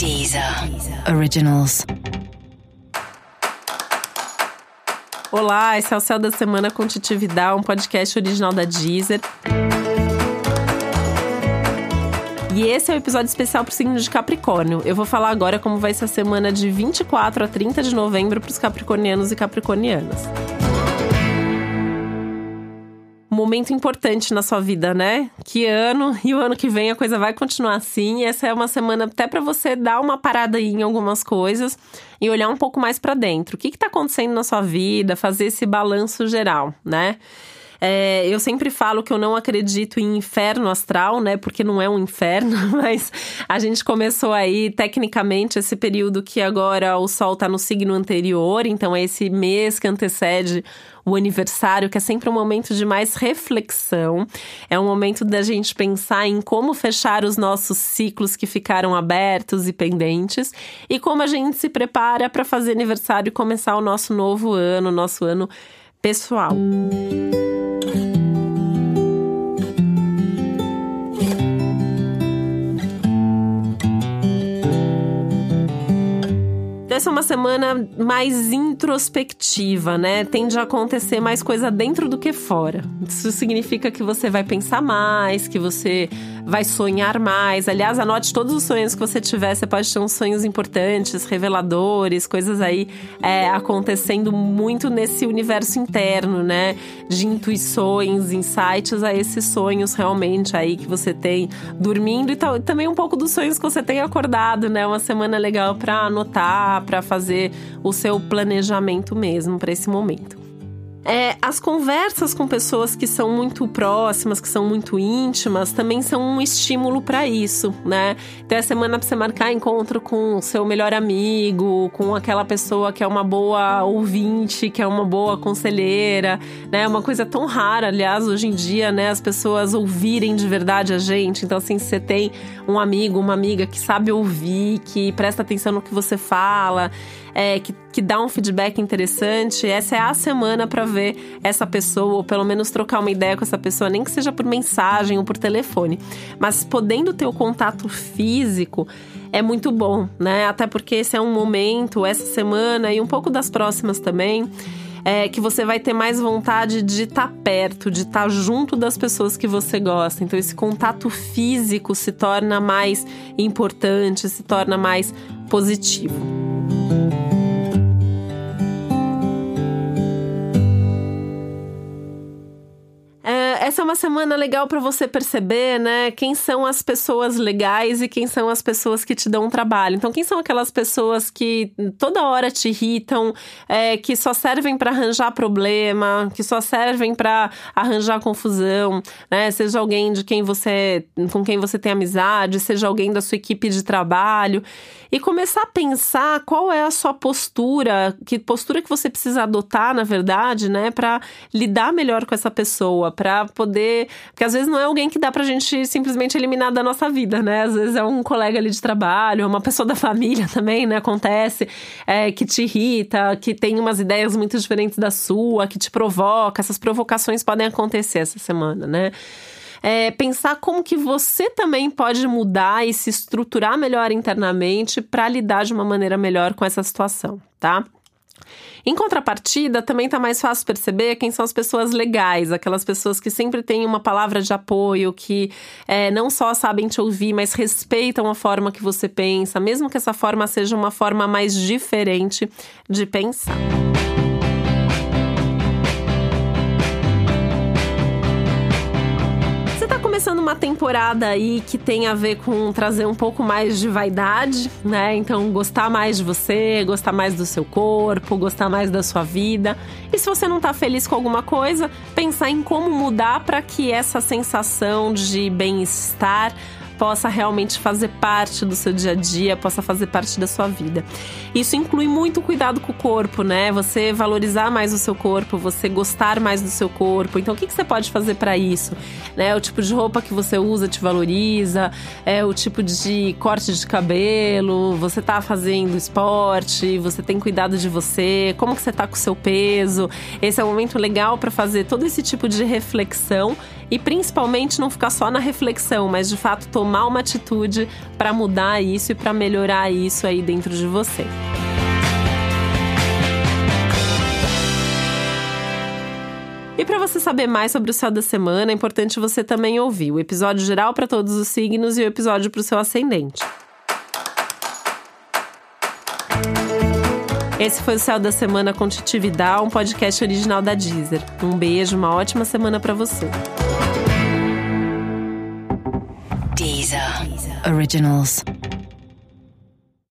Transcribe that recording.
Deezer Originals. Olá, esse é o Céu da Semana com Titividade, um podcast original da Deezer. E esse é o um episódio especial para o signo de Capricórnio. Eu vou falar agora como vai ser a semana de 24 a 30 de novembro para os capricornianos e capricornianas momento importante na sua vida, né? Que ano e o ano que vem a coisa vai continuar assim. Essa é uma semana até para você dar uma parada aí em algumas coisas e olhar um pouco mais para dentro. O que está acontecendo na sua vida? Fazer esse balanço geral, né? É, eu sempre falo que eu não acredito em inferno astral, né? Porque não é um inferno, mas a gente começou aí, tecnicamente, esse período que agora o Sol tá no signo anterior, então é esse mês que antecede o aniversário, que é sempre um momento de mais reflexão. É um momento da gente pensar em como fechar os nossos ciclos que ficaram abertos e pendentes e como a gente se prepara para fazer aniversário e começar o nosso novo ano, nosso ano pessoal. É uma semana mais introspectiva, né? Tende a acontecer mais coisa dentro do que fora. Isso significa que você vai pensar mais, que você vai sonhar mais. Aliás, anote todos os sonhos que você tiver. Você pode ter uns sonhos importantes, reveladores, coisas aí é, acontecendo muito nesse universo interno, né? De intuições, insights a esses sonhos realmente aí que você tem dormindo e também um pouco dos sonhos que você tem acordado, né? Uma semana legal para anotar, para fazer o seu planejamento mesmo para esse momento. É, as conversas com pessoas que são muito próximas, que são muito íntimas, também são um estímulo para isso, né? Então, a semana para você marcar encontro com seu melhor amigo, com aquela pessoa que é uma boa ouvinte, que é uma boa conselheira, né? É uma coisa tão rara, aliás, hoje em dia, né? As pessoas ouvirem de verdade a gente. Então, assim, você tem um amigo, uma amiga que sabe ouvir, que presta atenção no que você fala, é, que, que dá um feedback interessante, essa é a semana para ver essa pessoa, ou pelo menos trocar uma ideia com essa pessoa, nem que seja por mensagem ou por telefone. Mas podendo ter o contato físico, é muito bom, né? Até porque esse é um momento, essa semana e um pouco das próximas também. É, que você vai ter mais vontade de estar tá perto, de estar tá junto das pessoas que você gosta. Então, esse contato físico se torna mais importante, se torna mais positivo. Uma semana legal para você perceber, né, quem são as pessoas legais e quem são as pessoas que te dão trabalho. Então, quem são aquelas pessoas que toda hora te irritam, é, que só servem para arranjar problema, que só servem para arranjar confusão, né? Seja alguém de quem você, com quem você tem amizade, seja alguém da sua equipe de trabalho e começar a pensar qual é a sua postura, que postura que você precisa adotar, na verdade, né, para lidar melhor com essa pessoa, para poder, porque às vezes não é alguém que dá pra gente simplesmente eliminar da nossa vida, né? Às vezes é um colega ali de trabalho, uma pessoa da família também, né? Acontece, é, que te irrita, que tem umas ideias muito diferentes da sua, que te provoca. Essas provocações podem acontecer essa semana, né? é, pensar como que você também pode mudar e se estruturar melhor internamente para lidar de uma maneira melhor com essa situação, tá? Em contrapartida, também está mais fácil perceber quem são as pessoas legais, aquelas pessoas que sempre têm uma palavra de apoio, que é, não só sabem te ouvir, mas respeitam a forma que você pensa, mesmo que essa forma seja uma forma mais diferente de pensar. Uma temporada aí que tem a ver com trazer um pouco mais de vaidade, né? Então, gostar mais de você, gostar mais do seu corpo, gostar mais da sua vida. E se você não tá feliz com alguma coisa, pensar em como mudar para que essa sensação de bem-estar possa realmente fazer parte do seu dia a dia, possa fazer parte da sua vida. Isso inclui muito cuidado com o corpo, né? Você valorizar mais o seu corpo, você gostar mais do seu corpo. Então, o que, que você pode fazer para isso? Né? O tipo de roupa que você usa te valoriza, é o tipo de corte de cabelo, você tá fazendo esporte, você tem cuidado de você, como que você tá com o seu peso. Esse é um momento legal para fazer todo esse tipo de reflexão e principalmente não ficar só na reflexão, mas de fato tomar uma atitude para mudar isso e para melhorar isso aí dentro de você. E para você saber mais sobre o céu da semana, é importante você também ouvir o episódio geral para todos os signos e o episódio para o seu ascendente. Esse foi o Céu da Semana com Titi um podcast original da Deezer. Um beijo, uma ótima semana para você. Originals.